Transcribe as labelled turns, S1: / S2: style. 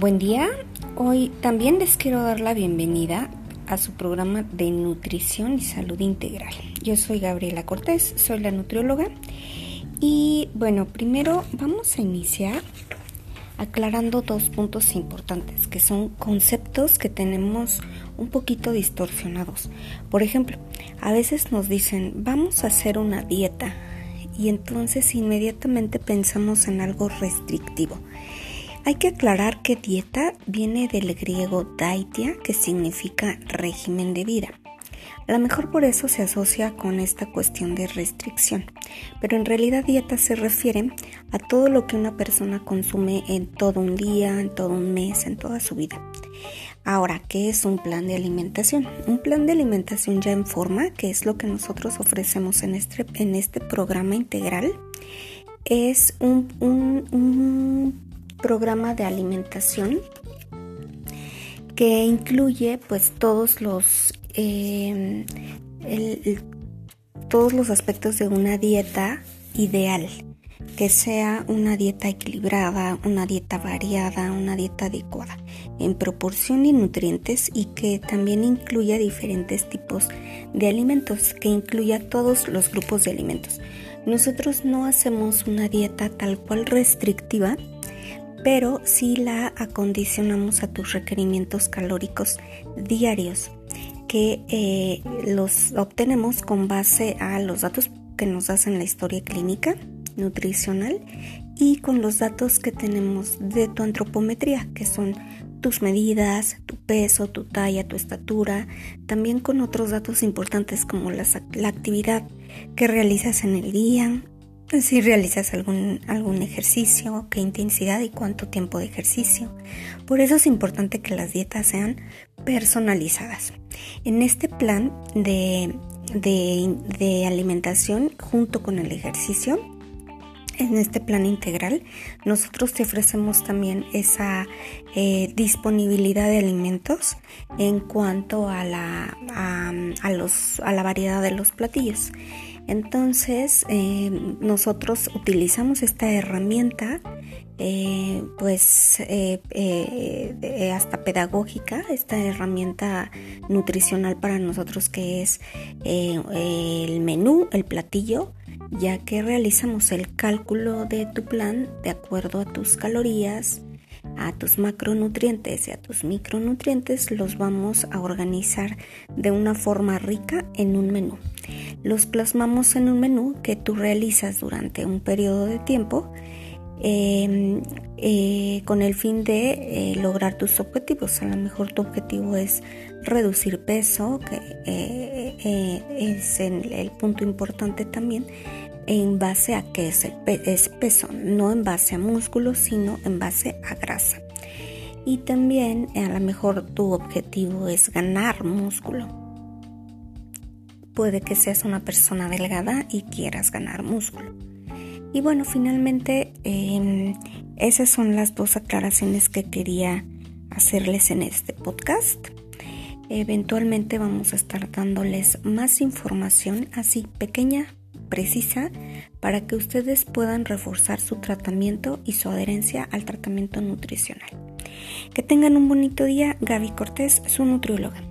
S1: Buen día, hoy también les quiero dar la bienvenida a su programa de nutrición y salud integral. Yo soy Gabriela Cortés, soy la nutrióloga y bueno, primero vamos a iniciar aclarando dos puntos importantes que son conceptos que tenemos un poquito distorsionados. Por ejemplo, a veces nos dicen vamos a hacer una dieta y entonces inmediatamente pensamos en algo restrictivo. Hay que aclarar que dieta viene del griego daitia, que significa régimen de vida. A lo mejor por eso se asocia con esta cuestión de restricción, pero en realidad dieta se refiere a todo lo que una persona consume en todo un día, en todo un mes, en toda su vida. Ahora, ¿qué es un plan de alimentación? Un plan de alimentación ya en forma, que es lo que nosotros ofrecemos en este, en este programa integral, es un, un programa de alimentación que incluye pues todos los eh, todos los aspectos de una dieta ideal que sea una dieta equilibrada, una dieta variada, una dieta adecuada en proporción y nutrientes y que también incluya diferentes tipos de alimentos, que incluya todos los grupos de alimentos. Nosotros no hacemos una dieta tal cual restrictiva, pero sí la acondicionamos a tus requerimientos calóricos diarios que eh, los obtenemos con base a los datos que nos hacen la historia clínica, nutricional y con los datos que tenemos de tu antropometría, que son tus medidas, tu peso, tu talla, tu estatura, también con otros datos importantes como la actividad que realizas en el día, si realizas algún, algún ejercicio, qué intensidad y cuánto tiempo de ejercicio. Por eso es importante que las dietas sean personalizadas. En este plan de, de, alimentación junto con el ejercicio, en este plan integral, nosotros te ofrecemos también esa eh, disponibilidad de alimentos en cuanto a la, a, los, a la variedad de los platillos. Entonces, eh, nosotros utilizamos esta herramienta, eh, pues eh, hasta pedagógica, esta herramienta nutricional para nosotros que es el menú, el platillo, ya que realizamos el cálculo de tu plan de acuerdo a tus calorías, a tus macronutrientes y a tus micronutrientes, los vamos a organizar de una forma rica en un menú. Los plasmamos en un menú que tú realizas durante un periodo de tiempo em, eh, con el fin de eh, lograr tus objetivos. A lo mejor tu objetivo es reducir peso, que eh, es el punto importante también en base a qué es, el es peso, no en base a músculo, sino en base a grasa. Y también a lo mejor tu objetivo es ganar músculo puede que seas una persona delgada y quieras ganar músculo. Y bueno, finalmente em, esas son las dos aclaraciones que quería hacerles en este podcast. Eventualmente vamos a estar dándoles más información así pequeña, precisa, para que ustedes puedan reforzar su tratamiento y su adherencia al tratamiento nutricional. Que tengan un bonito día, Gaby Cortés, su nutrióloga.